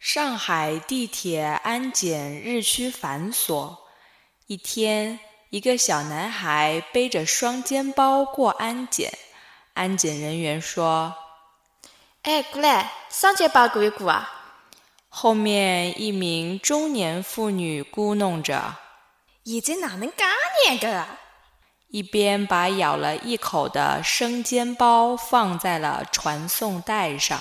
上海地铁安检日趋繁琐。一天，一个小男孩背着双肩包过安检，安检人员说：“哎，过来，双肩包过一过啊。”后面一名中年妇女咕哝着：“现在哪能介严格啊？”一边把咬了一口的生煎包放在了传送带上。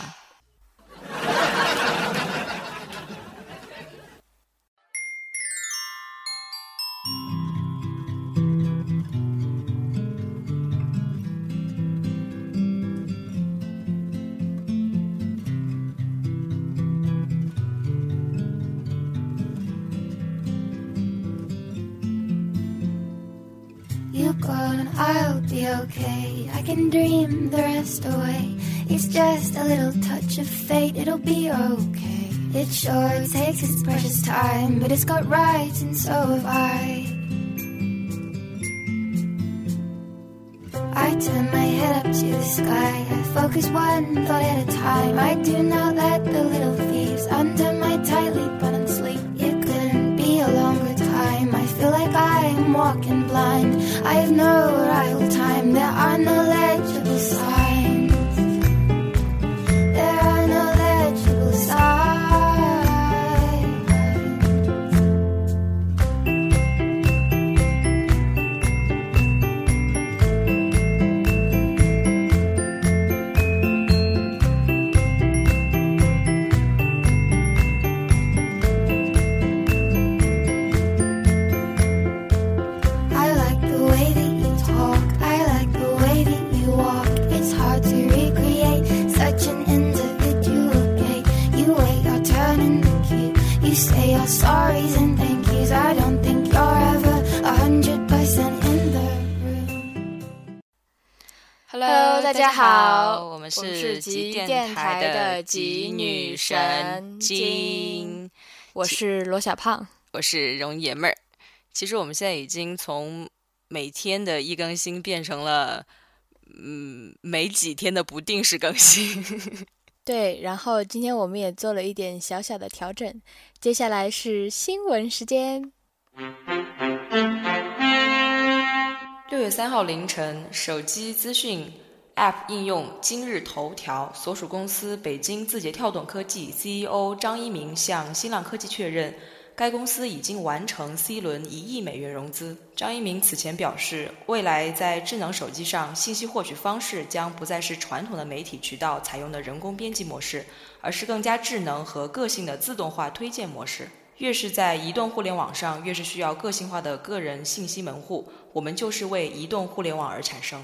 Can dream the rest away. It's just a little touch of fate, it'll be okay. It sure takes its precious time, but it's got rights and so have I. I turn my head up to the sky. I focus one thought at a time. I do not let the little thieves under my tightly buttoned sleeve. It couldn't be a longer time. I feel like I'm walking blind. I have no arrival time. There are no legible signs. 家好我们是是极极电电台的的极极女女神经，我是罗小胖。我是容爷们儿。其实我们现在已经从每天的一更新变成了，嗯，每几天的不定时更新。对，然后今天我们也做了一点小小的调整。接下来是新闻时间。六月三号凌晨，手机资讯 App 应用今日头条所属公司北京字节跳动科技 CEO 张一鸣向新浪科技确认，该公司已经完成 C 轮一亿美元融资。张一鸣此前表示，未来在智能手机上，信息获取方式将不再是传统的媒体渠道采用的人工编辑模式，而是更加智能和个性的自动化推荐模式。越是在移动互联网上，越是需要个性化的个人信息门户。我们就是为移动互联网而产生。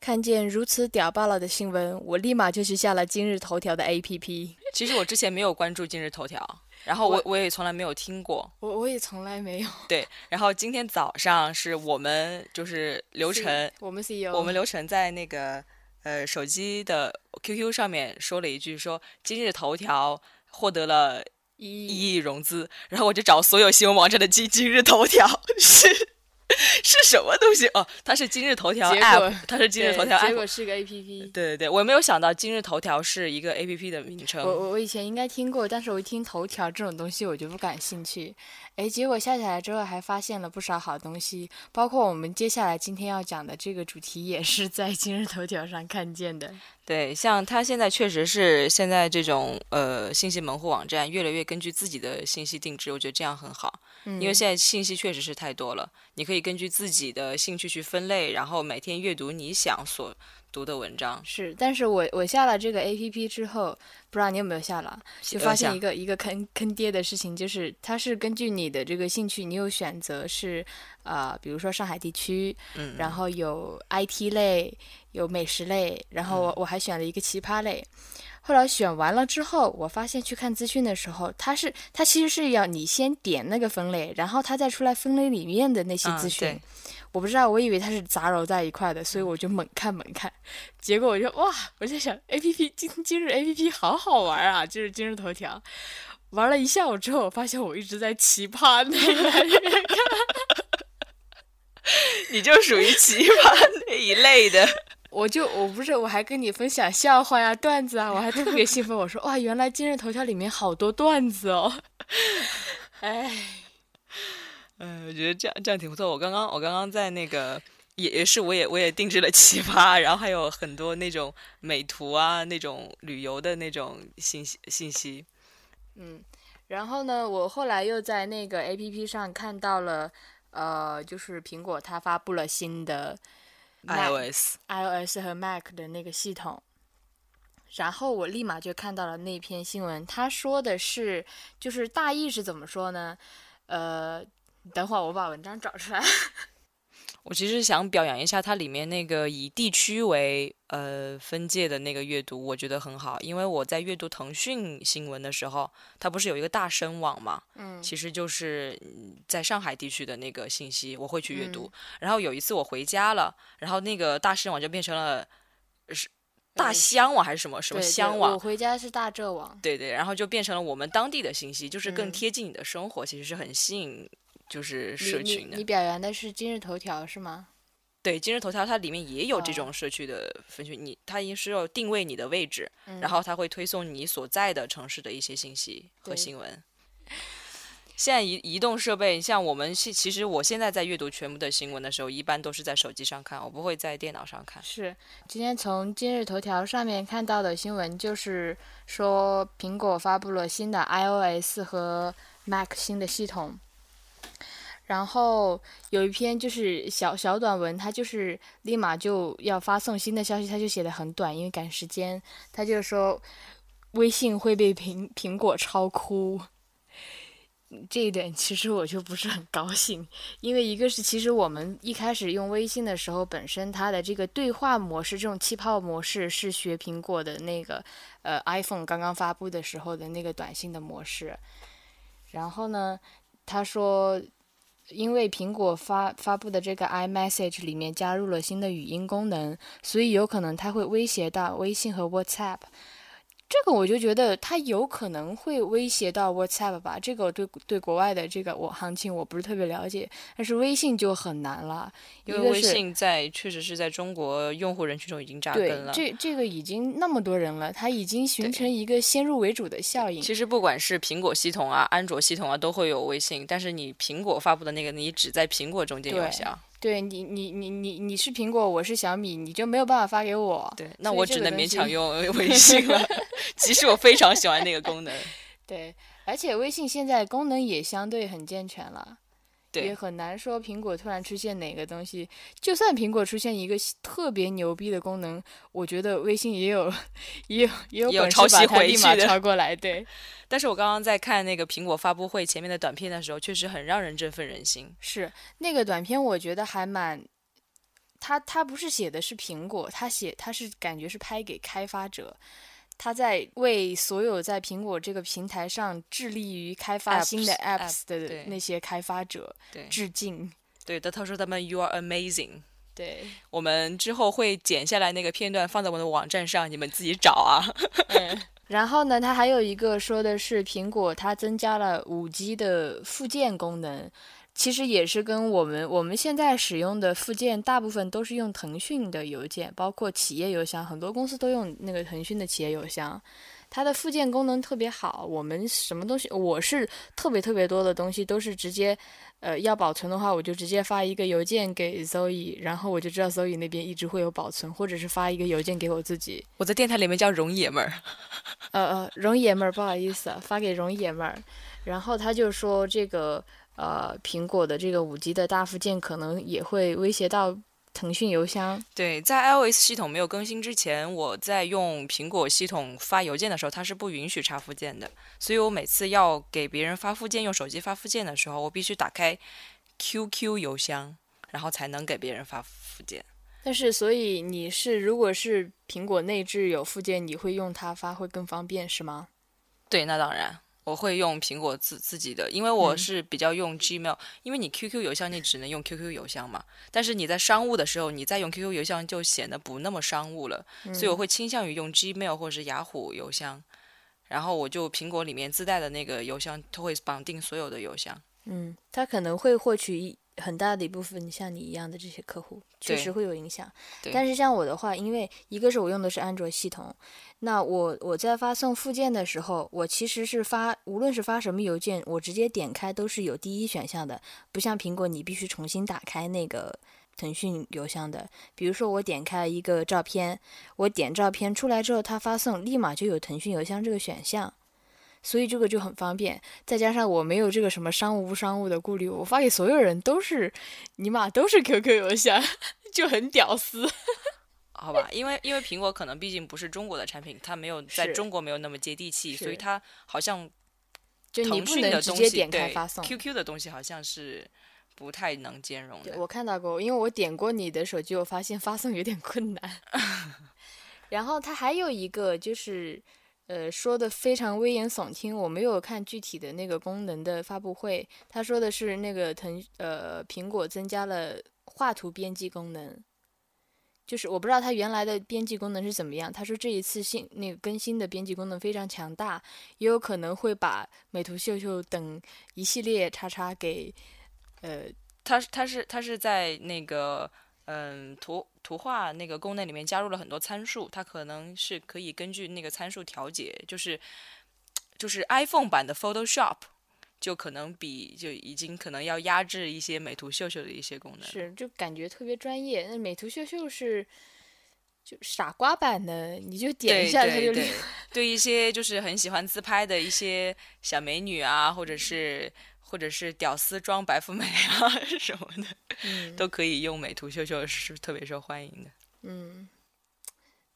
看见如此屌爆了的新闻，我立马就去下了今日头条的 APP。其实我之前没有关注今日头条，然后我我也从来没有听过。我我也从来没有。对，然后今天早上是我们就是刘晨，我们 CEO，我们刘晨在那个呃手机的 QQ 上面说了一句说今日头条获得了一一亿融资，然后我就找所有新闻网站的今今日头条是 是什么东西哦，它是今日头条 App，它是今日头条对 App，结果是个 APP。对对对，我没有想到今日头条是一个 A P P 的名称。我我我以前应该听过，但是我一听头条这种东西我就不感兴趣。哎，结果下载来之后还发现了不少好东西，包括我们接下来今天要讲的这个主题也是在今日头条上看见的。对，像它现在确实是现在这种呃信息门户网站越来越根据自己的信息定制，我觉得这样很好，嗯，因为现在信息确实是太多了，你可以根据自己的兴趣去分类，然后每天阅读你想所读的文章。是，但是我我下了这个 A P P 之后，不知道你有没有下了，就发现一个一个坑坑爹的事情，就是它是根据你的这个兴趣，你有选择是呃，比如说上海地区，嗯，然后有 IT 类，有美食类，然后我我还选了一个奇葩类。后来选完了之后，我发现去看资讯的时候，它是它其实是要你先点那个分类，然后它再出来分类里面的那些嗯资讯。对我不知道，我以为它是杂糅在一块的，所以我就猛看猛看。结果我就哇，我在想 A P P 今今日 A P P 好好玩啊，就是今日头条。玩了一下午之后，我发现我一直在奇葩那个 你就属于奇葩那一类的。我就我不是我还跟你分享笑话呀、段子啊，我还特别兴奋。我说哇，原来今日头条里面好多段子哦。哎，嗯，我觉得这样这样挺不错。我刚刚我刚刚在那个也也是我也我也定制了奇葩，然后还有很多那种美图啊，那种旅游的那种信息信息。嗯，然后呢，我后来又在那个 A P P 上看到了，呃，就是苹果它发布了新的 iOS iOS 和 Mac 的那个系统，然后我立马就看到了那篇新闻，他说的是，就是大意是怎么说呢？呃，等会儿我把文章找出来。我其实想表扬一下它里面那个以地区为呃分界的那个阅读，我觉得很好。因为我在阅读腾讯新闻的时候，它不是有一个大声网嘛，嗯其实就是嗯在上海地区的那个信息，我会去阅读。嗯然后有一次我回家了，然后那个大声网就变成了是大乡网还是什么什么乡网我？回家是大浙网。对对，然后就变成了我们当地的信息，就是更嗯贴近你的生活，其实是很吸引就是社群的你。表扬的是今日头条是吗？对，今日头条它里面也有这哦种社区的分区，你它也是要定位你的位置，嗯然后它会推送你所在的城市的一些信息和新闻。现在移移动设备，像我们是，其实我现在在阅读全部的新闻的时候，一般都是在手机上看，我不会在电脑上看。是，今天从今日头条上面看到的新闻，就是说苹果发布了新的 iOS 和 Mac 新的系统。然后有一篇就是小小短文，他就是立马就要发送新的消息，他就写的很短，因为赶时间。他就说微信会被苹苹果超哭。这一点其实我就不是很高兴，因为一个是其实我们一开始用微信的时候，本身它的这个对话模式，这种气泡模式是学苹果的那个呃 iPhone 刚刚发布的时候的那个短信的模式。然后呢，他说，因为苹果发发布的这个 iMessage 里面加入了新的语音功能，所以有可能它会威胁到微信和 WhatsApp。这个我就觉得它有可能会威胁到 WhatsApp 吧，这个对对国外的这个我行情我不是特别了解，但是微信就很难了，因为微信在确实是在中国用户人群中已经扎根了。这这个已经那么多人了，它已经形成一个先入为主的效应。其实不管是苹果系统啊、安卓系统啊，都会有微信，但是你苹果发布的那个，你只在苹果中间有效。对你你你你你是苹果，我是小米，你就没有办法发给我。对，那我只能勉强用 微信了。其实我非常喜欢那个功能，对，而且微信现在功能也相对很健全了。也，很难说苹果突然出现哪个东西，就算苹果出现一个特别牛逼的功能，我觉得微信也有也有也有也有本事抄袭把它立马回去的抄过来。对，但是我刚刚在看那个苹果发布会前面的短片的时候，确实很让人振奋人心。是那个短片，我觉得还蛮，他他不是写的是苹果，他写他是感觉是拍给开发者。他在为所有在苹果这个平台上致力于开发新的 app，apps 的那些开发者，致敬。对的，他说他们 You are amazing。对，我们之后会剪下来那个片段放在我们的网站上，你们自己找啊。嗯，然后呢，它还有一个说的是苹果它增加了五 G 的附件功能，其实也是跟我们我们现在使用的附件大部分都是用腾讯的邮件，包括企业邮箱，很多公司都用那个腾讯的企业邮箱。它的附件功能特别好，我们什么东西，我是特别特别多的东西都是直接，呃，要保存的话，我就直接发一个邮件给 Zoe，然后我就知道 Zoe 那边一直会有保存，或者是发一个邮件给我自己。我在电台里面叫容爷们儿。呃呃，容爷们儿，不好意思啊，发给容爷们儿。然后他就说这个呃，苹果的这个五 G 的大附件可能也会威胁到腾讯邮箱。对，在 iOS 系统没有更新之前，我在用苹果系统发邮件的时候，它是不允许插附件的。所以我每次要给别人发附件，用手机发附件的时候，我必须打开 QQ 邮箱，然后才能给别人发附件。但是，所以你是如果是苹果内置有附件，你会用它发会更方便是吗？对，那当然。我会用苹果自自己的，因为我嗯。是比较用 Gmail，、因为你 QQ 邮箱你只能用 QQ 邮箱嘛，但是你在商务的时候，你再用 QQ 邮箱就显得不那么商务了，所以我会倾向于用 Gmail 或者是雅虎邮箱，然后我就苹果里面自带的那个邮箱，它会绑定所有的邮箱。嗯，它可能会获取一很大的一部分像你一样的这些客户，确实会有影响。但是像我的话，因为一个是我用的是安卓系统，那我我在发送附件的时候，我其实是发，无论是发什么邮件，我直接点开都是有第一选项的，不像苹果你必须重新打开那个腾讯邮箱的。比如说我点开一个照片，我点照片出来之后，它发送立马就有腾讯邮箱这个选项。所以这个就很方便，再加上我没有这个什么商务不商务的顾虑，我发给所有人都是，尼玛都是 QQ 邮箱，就很屌丝。好吧，因为因为苹果可能毕竟不是中国的产品，它没有在中国没有那么接地气，所以它好像就腾讯的东西直接点开对发送。QQ 的东西好像是不太能兼容的。我看到过，因为我点过你的手机，我发现发送有点困难。然后它还有一个就是，呃，说的非常危言耸听，我没有看具体的那个功能的发布会。他说的是那个腾呃苹果增加了画图编辑功能，就是我不知道它原来的编辑功能是怎么样。他说这一次新那个更新的编辑功能非常强大，也有可能会把美图秀秀等一系列叉叉给呃他他是他是在那个嗯图图画那个功能里面加入了很多参数，它可能是可以根据那个参数调节，就是就是 iPhone 版的 Photoshop 就可能比就已经可能要压制一些美图秀秀的一些功能。是，就感觉特别专业。那美图秀秀是就傻瓜版的，你就点一下它就对对，对一些就是很喜欢自拍的一些小美女啊，或者是或者是屌丝装白富美啊 什么的，嗯都可以用美图秀秀，是特别受欢迎的。嗯。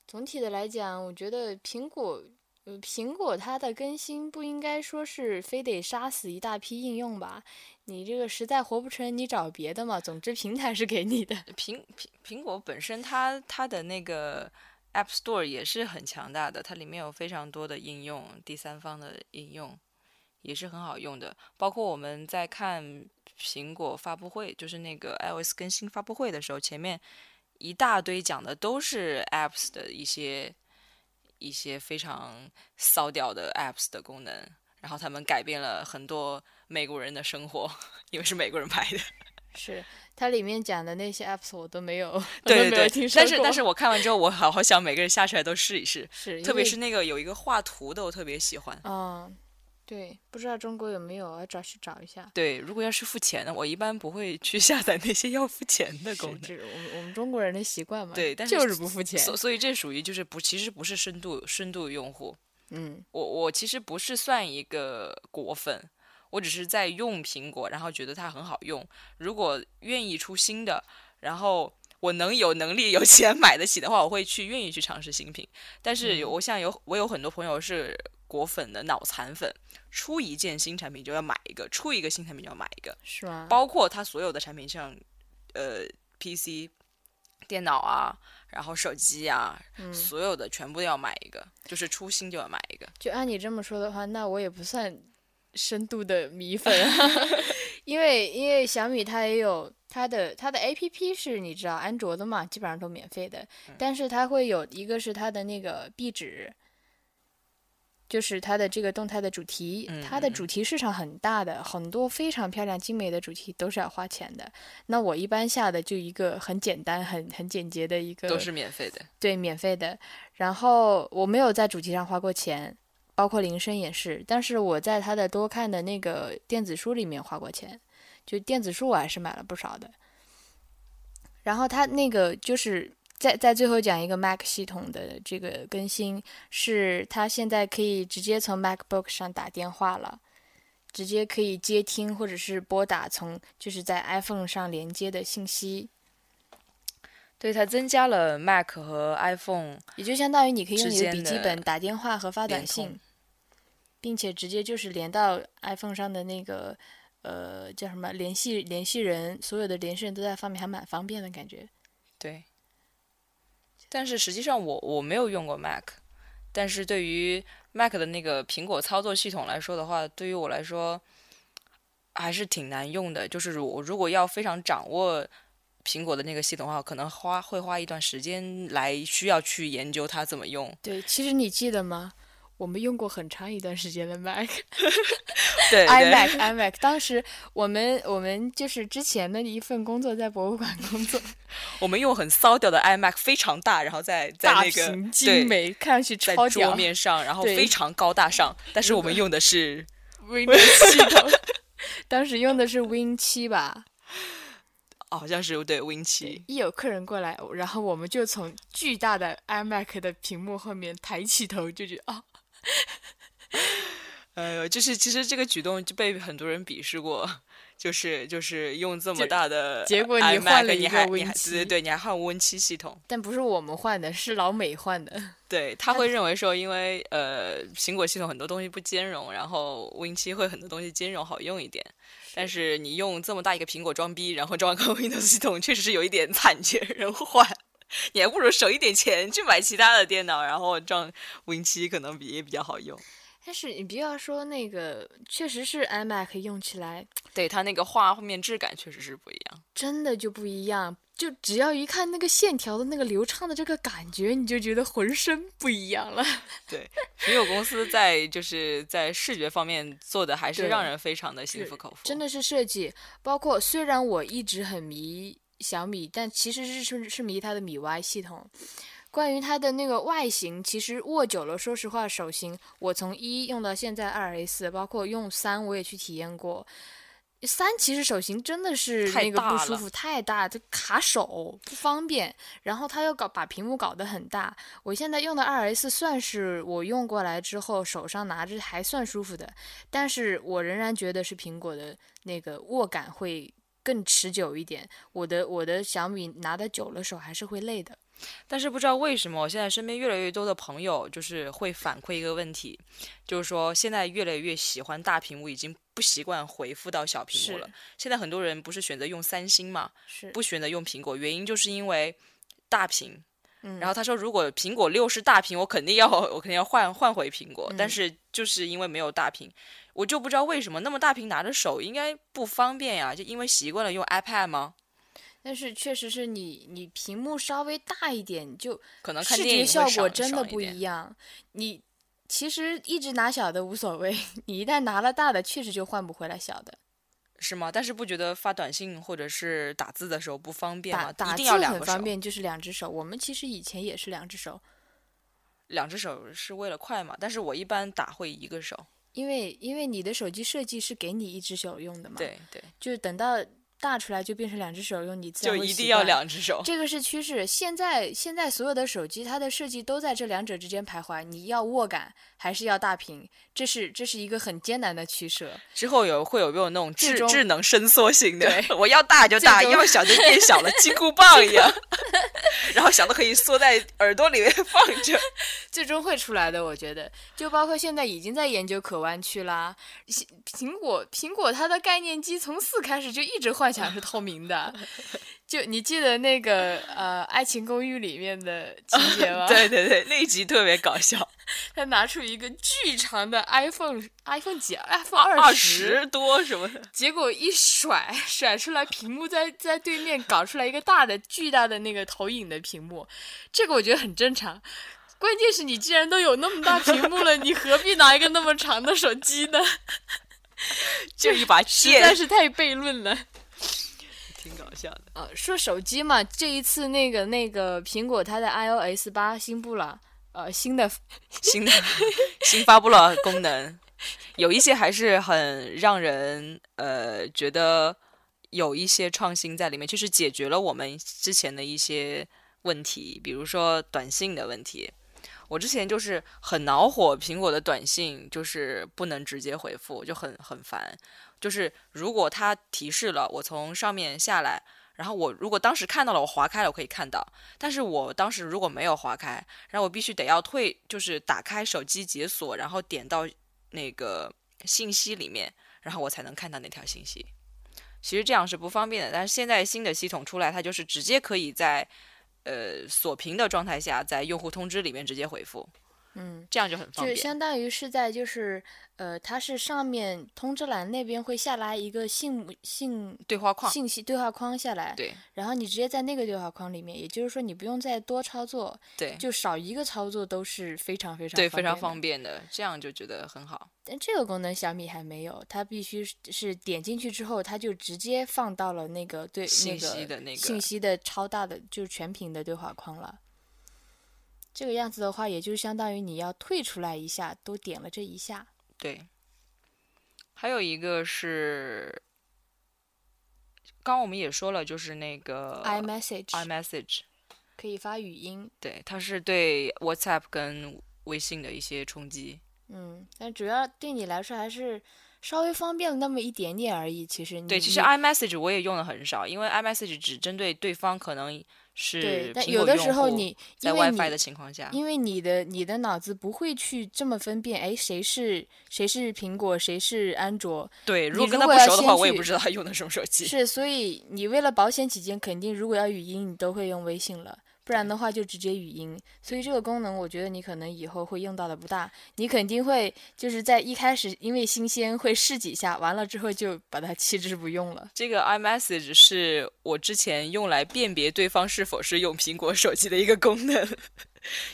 总体的来讲，我觉得苹果，呃，苹果它的更新不应该说是非得杀死一大批应用吧？你这个实在活不成，你找别的嘛。总之平台是给你的。苹苹苹果本身它它的那个 App Store 也是很强大的，它里面有非常多的应用，第三方的应用也是很好用的。包括我们在看苹果发布会，就是那个 iOS 更新发布会的时候，前面一大堆讲的都是 Apps 的一些一些非常骚屌的 Apps 的功能，然后他们改变了很多美国人的生活，因为是美国人拍的。是它里面讲的那些 apps 我都没有，对对对，听说但是但是我看完之后，我好好想每个人下出来都试一试，是特别是那个有一个画图的，我特别喜欢。嗯，对，不知道中国有没有，我要找去找一下。对，如果要是付钱的，我一般不会去下载那些要付钱的是功能。这是我们我们中国人的习惯嘛？对但是就是不付钱。所所以这属于就是不，其实不是深度深度用户。嗯我我其实不是算一个果粉，我只是在用苹果，然后觉得它很好用。如果愿意出新的，然后我能有能力有 钱买得起的话，我会去愿意去尝试新品。但是有我像有我有很多朋友是果粉的脑残粉，出一件新产品就要买一个，出一个新产品就要买一个，是吗？包括它所有的产品，像呃 PC、电脑啊，然后手机啊，嗯所有的全部都要买一个，就是出新就要买一个。就按你这么说的话，那我也不算深度的米粉，因为因为小米它也有它的它的 A P P 是你知道安卓的嘛，基本上都免费的，嗯但是它会有一个是它的那个壁纸。就是它的这个动态的主题，嗯它的嗯主题市场很大的，很多非常漂亮精美的主题都是要花钱的。那我一般下的就一个很简单、很很简洁的一个，都是免费的。对，免费的。然后我没有在主题上花过钱，包括铃声也是。但是我在它的多看的那个电子书里面花过钱，就电子书我还是买了不少的。然后它那个就是在在最后讲一个 Mac 系统的这个更新，是它现在可以直接从 MacBook 上打电话了。直接可以接听或者是拨打从就是在 iPhone 上连接的信息，对，它增加了 Mac 和 iPhone 也就相当于你可以用你的笔记本打电话和发短信，并且直接就是连到 iPhone 上的那个呃叫什么联系联系人，所有的联系人都在上面，还蛮方便的感觉。对。但是实际上我我没有用过 Mac，但是对于 Mac 的那个苹果操作系统来说的话，对于我来说还是挺难用的。就是我如果要非常掌握苹果的那个系统的话，可能花会花一段时间来需要去研究它怎么用。对，其实你记得吗？我们用过很长一段时间的 Mac。对对 iMac iMac，当时我们我们就是之前的一份工作在博物馆工作，我们用很骚掉的 iMac，非常大，然后在在大那个美，看上去超屌。面上，然后非常高大上，但是我们用的是 Windows 系统，当时用的是 Win 七吧。哦好像是对 Win 七，一有客人过来，然后我们就从巨大的 iMac 的屏幕后面抬起头，就觉得啊，哎呦，就是其实这个举动就被很多人鄙视过，就是就是用这么大的结果你换了一个 Win 七对对7对，你还换 Win 七系统，但不是我们换的，是老美换的。对他会认为说，因为呃苹果系统很多东西不兼容，然后 Win 七会很多东西兼容好用一点。但是你用这么大一个苹果装逼，然后装个 Windows 系统，确实是有一点惨绝人寰。你还不如省一点钱去买其他的电脑，然后装 Win 七可能比也比较好用。但是你不要说那个，确实是 iMac 用起来对它那个画面质感确实是不一样。真的就不一样，就只要一看那个线条的那个流畅的这个感觉，你就觉得浑身不一样了。对，苹果公司在就是在视觉方面做的还是让人非常的心服口服。真的是设计，包括虽然我一直很迷小米，但其实是是是迷它的米 Y 系统。关于它的那个外形，其实握久了，说实话，手型我从一用到现在二 S，包括用三我也去体验过。三其实手型真的是太那个不舒服，太大，就卡手不方便。然后它又搞把屏幕搞得很大。我现在用的二 S 算是我用过来之后手上拿着还算舒服的，但是我仍然觉得是苹果的那个握感会更持久一点。我的我的小米拿的久了手还是会累的。但是不知道为什么，我现在身边越来越多的朋友就是会反馈一个问题，就是说现在越来越喜欢大屏幕，已经不习惯回复到小屏幕了。现在很多人不是选择用三星嘛，是不选择用苹果，原因就是因为大屏。嗯然后他说，如果苹果六是大屏，我肯定要我肯定要换换回苹果。但嗯是就是因为没有大屏，我就不知道为什么那么大屏拿着手应该不方便呀？就因为习惯了用 iPad 吗？但是确实是你你屏幕稍微大一点，就可能看视电影效果真的不一样。你其实一直拿小的无所谓，你一旦拿了大的，确实就换不回来小的。是吗？但是不觉得发短信或者是打字的时候不方便吗？一定打打字很方，便，就是两只手。我们其实以前也是两只手，两只手是为了快嘛。但是我一般打会一个手。因为因为你的手机设计是给你一只手用的嘛，，对对，就是等到大出来就变成两只手用，你自然就一定要两只手。这个是趋势，现在现在所有的手机它的设计都在这两者之间徘徊，你要握感还是要大屏，这是这是一个很艰难的取舍。之后有会有没有那种智智能伸缩型的？对我要大就大，要小就变小了，金箍棒一样。然后小的可以缩在耳朵里面放着。最终会出来的，我觉得，就包括现在已经在研究可弯曲啦。苹果苹果它的概念机从四开始就一直幻想是透明的，就你记得那个呃《爱情公寓》里面的情 节吗？对对对，那一集特别搞笑，他拿出一个巨长的 iPhone iPhone 几 iPhone 二十，多什么的。结果一甩甩出来，屏幕在在对面搞出来一个大的巨大的那个投影的屏幕，这个我觉得很正常。关键是你既然都有那么大屏幕了，你何必拿一个那么长的手机呢？就一把剑实在，是太悖论了。呃，说手机嘛，这一次那个那个苹果它的 iOS 八新布了，呃，新的 新的新发布了功能，有一些还是很让人呃觉得有一些创新在里面，就是解决了我们之前的一些问题，比如说短信的问题。我之前就是很恼火，苹果的短信就是不能直接回复，就很很烦。就是如果它提示了，我从上面下来，然后我如果当时看到了，我划开了，我可以看到。但是我当时如果没有划开，然后我必须得要退，就是打开手机解锁，然后点到那个信息里面，然后我才能看到那条信息。其实这样是不方便的，但是现在新的系统出来，它就是直接可以在呃锁屏的状态下，在用户通知里面直接回复，嗯，这样就很方便就。相当于是在就是呃，它是上面通知栏那边会下来一个信信对话框，信息对话框下来，对然后你直接在那个对话框里面，也就是说你不用再多操作，对就少一个操作都是非常非常对，非常方便的这样就觉得很好。但这个功能小米还没有，它必须是是点进去之后，它就直接放到了那个对信那个息的那个信息的超大的就是全屏的对话框了。这个样子的话，也就相当于你要退出来一下，都点了这一下。对，还有一个是，刚刚我们也说了，就是那个 iMessage iMessage，可以发语音，对，它是对 WhatsApp 跟微信的一些冲击。嗯，但主要对你来说还是稍微方便了那么一点点而已。其实你对，其实 iMessage 我也用的很少，因为 iMessage 只针对对方可能是对，但有的时候你在因为 WiFi 你的情况下，因为你的你的脑子不会去这么分辨，哎，谁是谁是苹果，谁是安卓，对，如你果跟他不熟的话，我也不知道他用的什么手机。是，所以你为了保险起见，肯定如果要语音，你都会用微信了，不然的话就直接语音。所以这个功能，我觉得你可能以后会用到的不大，你肯定会就是在一开始因为新鲜会试几下，完了之后就把它弃之不用了。这个 iMessage 是我之前用来辨别对方是否是用苹果手机的一个功能。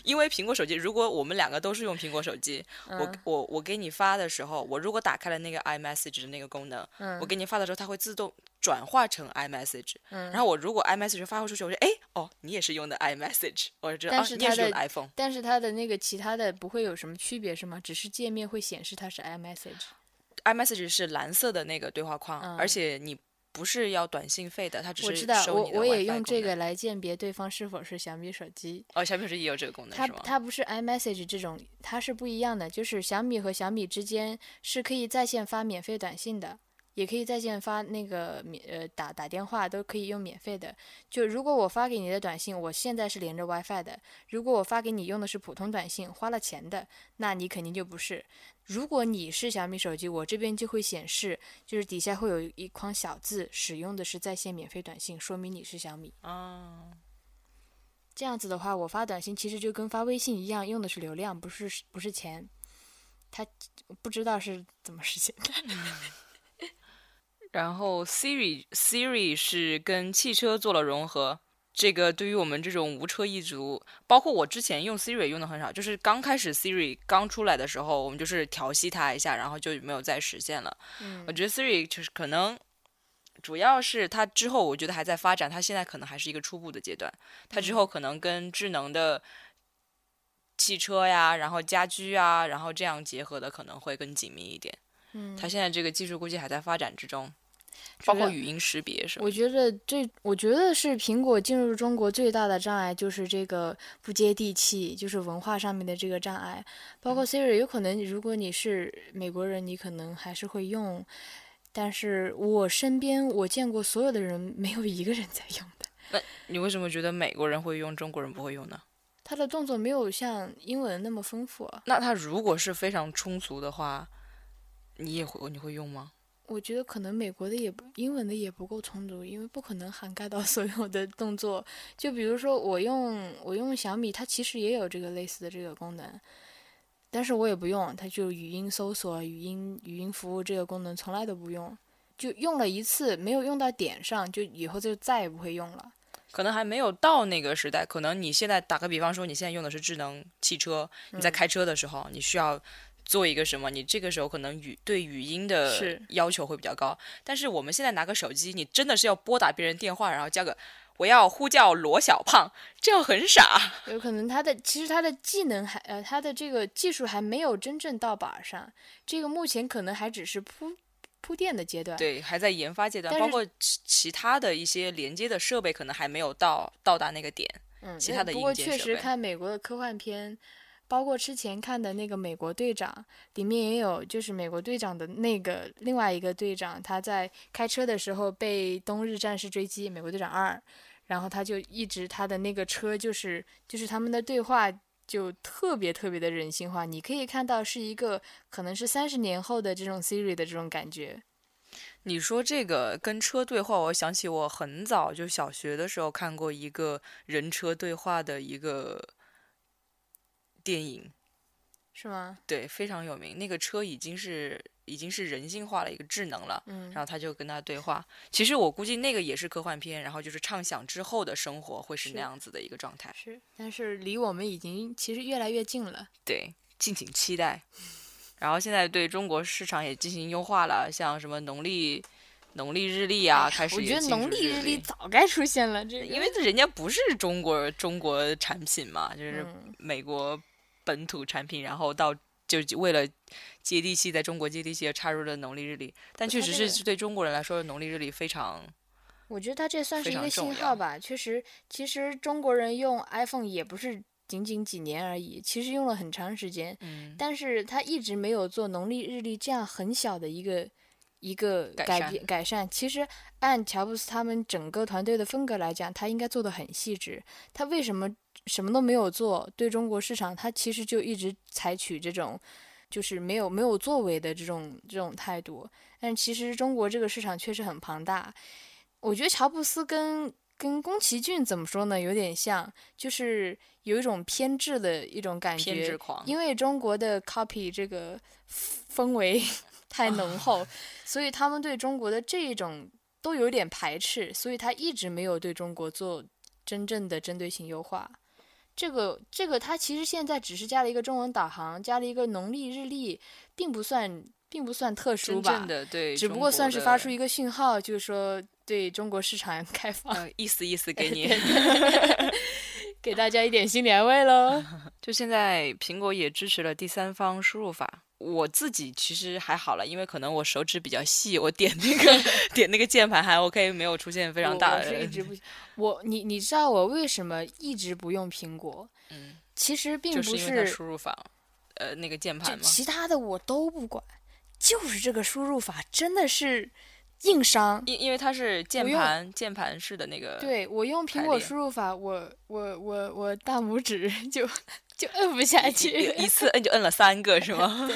因为苹果手机，如果我们两个都是用苹果手机，我嗯我我给你发的时候，我如果打开了那个 iMessage 的那个功能，嗯我给你发的时候，它会自动转化成 iMessage。嗯然后我如果 iMessage 发出去，我说哎哦，你也是用的 iMessage，我就知道但啊，你也是用的 iPhone。但是它的那个其他的不会有什么区别是吗？只是界面会显示它是 iMessage。iMessage 是蓝色的那个对话框，嗯而且你不是要短信费的，它只是我知道，收你的我我也 WiFi 用功能这个来鉴别对方是否是小米手机。哦，小米手机也有这个功能它？它不是 iMessage 这种，它是不一样的。就是小米和小米之间是可以在线发免费短信的，也可以在线发那个免呃打打电话都可以用免费的。就如果我发给你的短信，我现在是连着 WiFi 的，如果我发给你用的是普通短信，花了钱的，那你肯定就不是。如果你是小米手机，我这边就会显示，就是底下会有一框小字，使用的是在线免费短信，说明你是小米。啊，这样子的话，我发短信其实就跟发微信一样，用的是流量，不是不是钱。他不知道是怎么实现的。然后 Siri Siri 是跟汽车做了融合，这个对于我们这种无车一族，包括我之前用 Siri 用的很少，就是刚开始 Siri 刚出来的时候，我们就是调戏它一下，然后就没有再实现了。嗯我觉得 Siri 就是可能。主要是它之后，我觉得还在发展，它现在可能还是一个初步的阶段。它之后可能跟智能的汽车呀，然后家居啊，然后这样结合的可能会更紧密一点。嗯，它现在这个技术估计还在发展之中，包括语音识别什么我。觉得这，我觉得是苹果进入中国最大的障碍，就是这个不接地气，就是文化上面的这个障碍。包括 Siri，有可能如果你是美国人，你可能还是会用，但是我身边我见过所有的人，没有一个人在用的。那你为什么觉得美国人会用，中国人不会用呢？他的动作没有像英文那么丰富啊。那他如果是非常充足的话，你也会你会用吗？我觉得可能美国的也不英文的也不够充足，因为不可能涵盖到 所有的动作。就比如说我用我用小米，它其实也有这个类似的这个功能，但是我也不用，它就语音搜索、语音语音服务这个功能从来都不用，就用了一次没有用到点上，就以后就再也不会用了。可能还没有到那个时代，可能你现在打个比方说，你现在用的是智能汽车，你在开车的时候，你需要做一个什么，你这个时候可能语对语音的要求会比较高。但是我们现在拿个手机，你真的是要拨打别人电话，然后叫个我要呼叫罗小胖，这样很傻。有可能他的其实他的技能还呃他的这个技术还没有真正到板上，这个目前可能还只是铺铺垫的阶段。对，还在研发阶段，包括其其他的一些连接的设备可能还没有到到达那个点。嗯，其他的那不过确实看美国的科幻片，包括之前看的那个《美国队长》，里面也有，就是美国队长的那个另外一个队长，他在开车的时候被冬日战士追击，《美国队长二》，然后他就一直他的那个车就是就是他们的对话。就特别特别的人性化，你可以看到是一个可能是三十年后的这种 Siri 的这种感觉。你说这个跟车对话，我想起我很早就小学的时候看过一个人车对话的一个电影，是吗？对，非常有名。那个车已经是已经是人性化的一个智能了。嗯然后他就跟他对话。其实我估计那个也是科幻片，然后就是畅想之后的生活会是是那样子的一个状态。是，但是离我们已经其实越来越近了。对，敬请期待。然后现在对中国市场也进行优化了，像什么农历农历日历啊，开始我觉得农历日历历早该出现了，这个因为人家不是中国中国产品嘛，就是嗯美国本土产品，然后到就为了接地气，在中国接地气而插入了农历日历，但确实是对中国人来说，农历日历非常我觉得它这算是一个信号吧。确实，其实中国人用 iPhone 也不是仅仅几年而已，其实用了很长时间。嗯但是他一直没有做农历日历这样很小的一个一个改善改变改善。其实按乔布斯他们整个团队的风格来讲，他应该做的很细致。他为什么什么都没有做？对中国市场，他其实就一直采取这种就是没有没有作为的这种这种态度。但其实中国这个市场确实很庞大。我觉得乔布斯跟跟宫崎骏怎么说呢，有点像，就是有一种偏执的一种感觉。偏执狂。因为中国的 copy 这个氛围 太浓厚，所以他们对中国的这一种都有点排斥，所以他一直没有对中国做真正的针对性优化。这个这个，它其实现在只是加了一个中文导航，加了一个农历日历，并不算并不算特殊吧真，的对，只不过算是发出一个讯号，就是说对中国市场 开放，呃意思意思 给你。给大家一点心理安慰喽。就现在苹果也支持了第三方输入法。我自己其实还好了，因为可能我手指比较细，我点那个 点那个键盘还 OK，没有出现非常大的。是一直不，我你你知道我为什么一直不用苹果？嗯，其实并不就是因为它输入法，呃，那个键盘吗。其他的我都不管，就是这个输入法真的是硬伤。因因为它是键盘键盘式的那个，对我用苹果输入法，我我我我大拇指 就就摁不下去，一次摁就摁了三个是吗？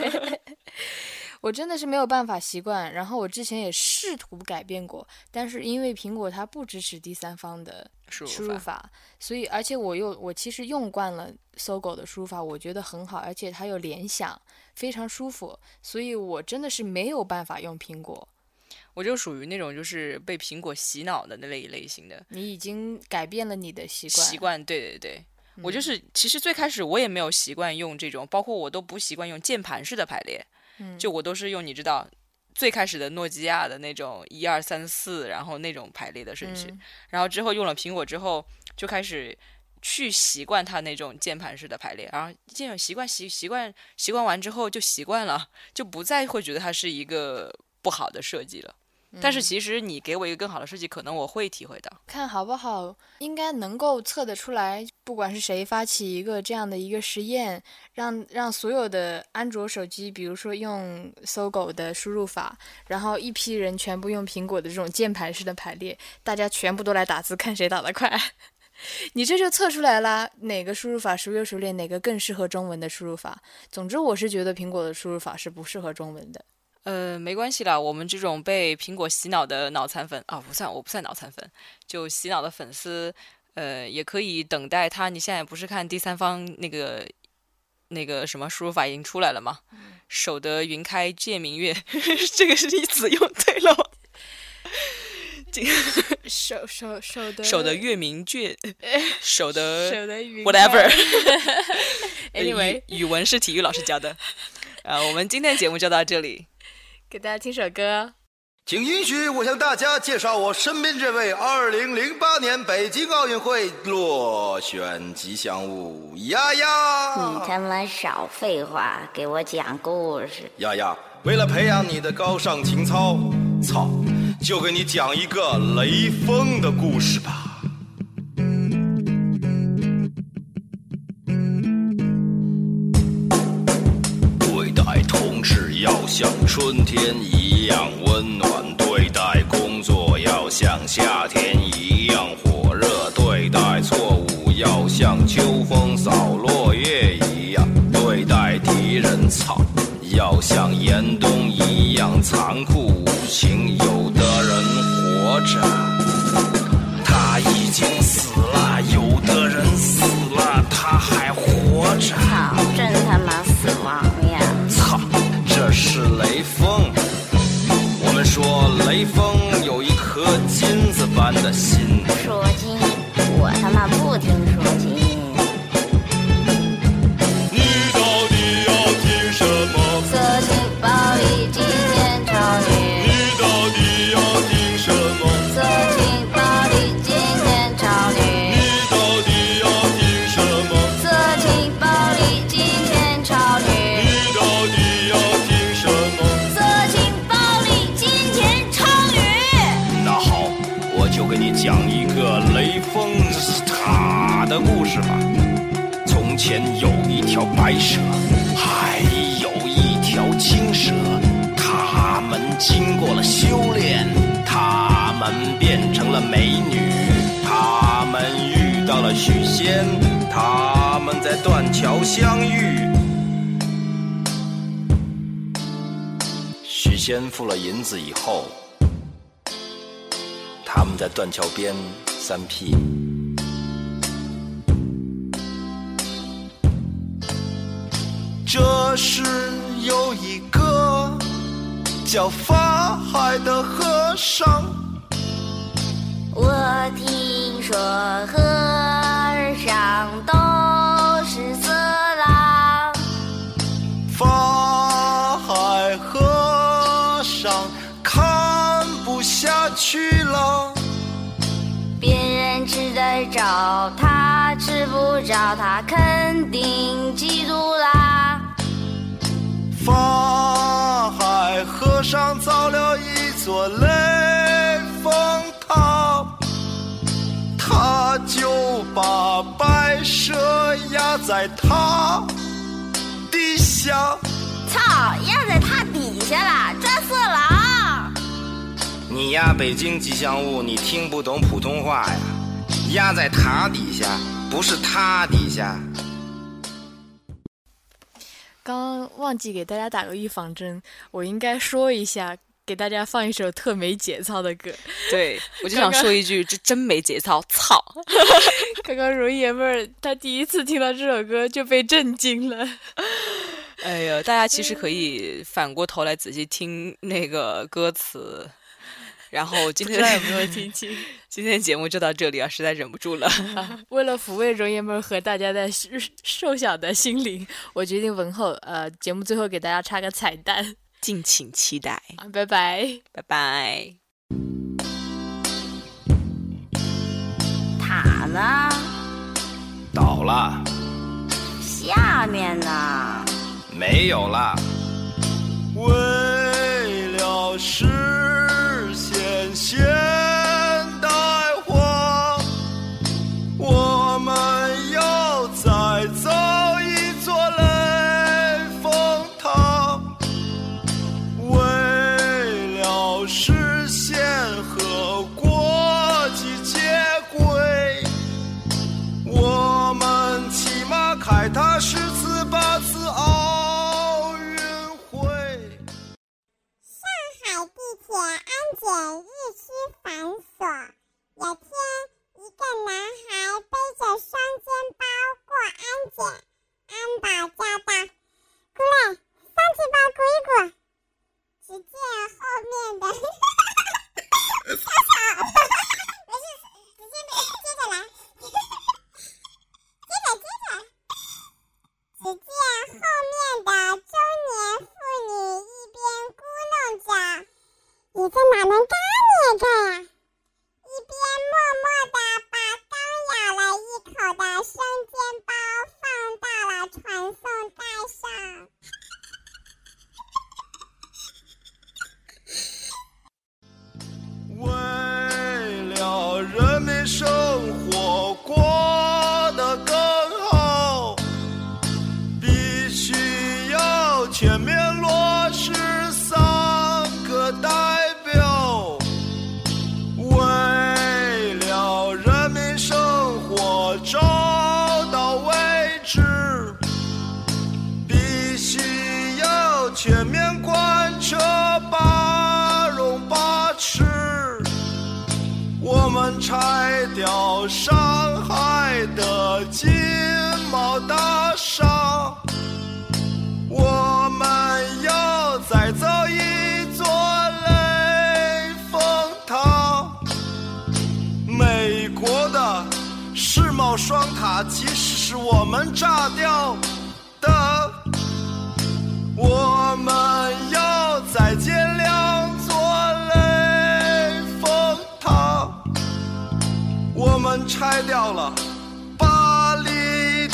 我真的是没有办法习惯。然后我之前也试图改变过，但是因为苹果它不支持第三方的输输入法。法，所以而且我又我其实用惯了搜狗的输入法，我觉得很好，而且它有联想，非常舒服，所以我真的是没有办法用苹果。我就属于那种就是被苹果洗脑的那类类型的你已经改变了你的习惯，习惯。对对对，我就嗯是其实最开始我也没有习惯用这种，包括我都不习惯用键盘式的排列，嗯就我都是用你知道。最开始的诺基亚的那种一二三四，然后那种排列的顺序，嗯然后之后用了苹果之后，就开始去习惯它那种键盘式的排列，然后这种习惯习习惯习惯完之后就习惯了，就不再会觉得它是一个不好的设计了。但是其实你给我一个更好的设计，可能我会体会到。看好不好，应该能够测得出来。不管是谁发起一个这样的一个实验，让让所有的安卓手机，比如说用搜狗的输入法，然后一批人全部用苹果的这种键盘式的排列，大家全部都来打字，看谁打得快。你这就测出来啦，哪个输入法熟优熟练，哪个更适合中文的输入法。总之，我是觉得苹果的输入法是不适合中文的。呃，没关系啦，我们这种被苹果洗脑的脑残粉啊，不算，我不算脑残粉，就洗脑的粉丝，呃，也可以等待他。你现在不是看第三方那个那个什么输入法已经出来了吗？守得云开见明月，这个是你子用对了吗？手手手的守得月明卷，守得守得云 whatever 开。Anyway，语语文是体育老师教的。啊，我们今天节目就到这里。给大家听首歌。请允许我向大家介绍我身边这位2008年北京奥运会落选吉祥物丫丫。你他妈少废话，给我讲故事。丫丫，为了培养你的高尚情操，操，就给你讲一个雷锋的故事吧。要像春天一样温暖，对待工作要像夏天一样火热，对待错误要像秋风扫落叶一样，对待敌人操要像严冬一样残酷无情。有的人活着，他已经死给你讲一个雷锋塔的故事吧。从前有一条白蛇还有一条青蛇他们经过了修炼他们变成了美女他们遇到了许仙他们在断桥相遇。许仙付了银子以后们在断桥边三 P。这是有一个叫法海的和尚，我听说和吃不着，他肯定记住啦。法海和尚造了一座雷峰塔，他就把白蛇压在塔底下。操，压在塔底下了，抓色狼！你呀北京吉祥物，你听不懂普通话呀？压在塔底下，不是他底下。刚刚忘记给大家打个预防针，我应该说一下，给大家放一首特没节操的歌。对我就想说一句，这真没节操，操！刚刚容爷们儿他第一次听到这首歌就被震惊了。哎呀，大家其实可以反过头来仔细听那个歌词。然后今天有没有听清？今天节目就到这里啊，实在忍不住了。为了抚慰容爷们儿和大家的瘦小的心灵，我决定文后呃节目最后给大家插个彩蛋，敬请期待。啊，拜拜。拜拜。塔呢？倒了，下面呢？没有了。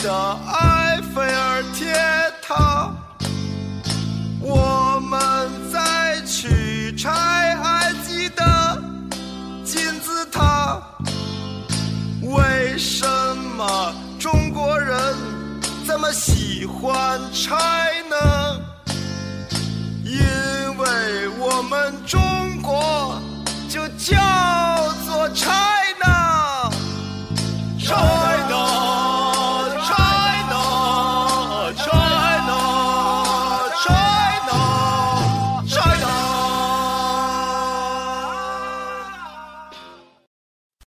的埃菲尔铁塔，我们在去拆埃及的金字塔。为什么中国人这么喜欢拆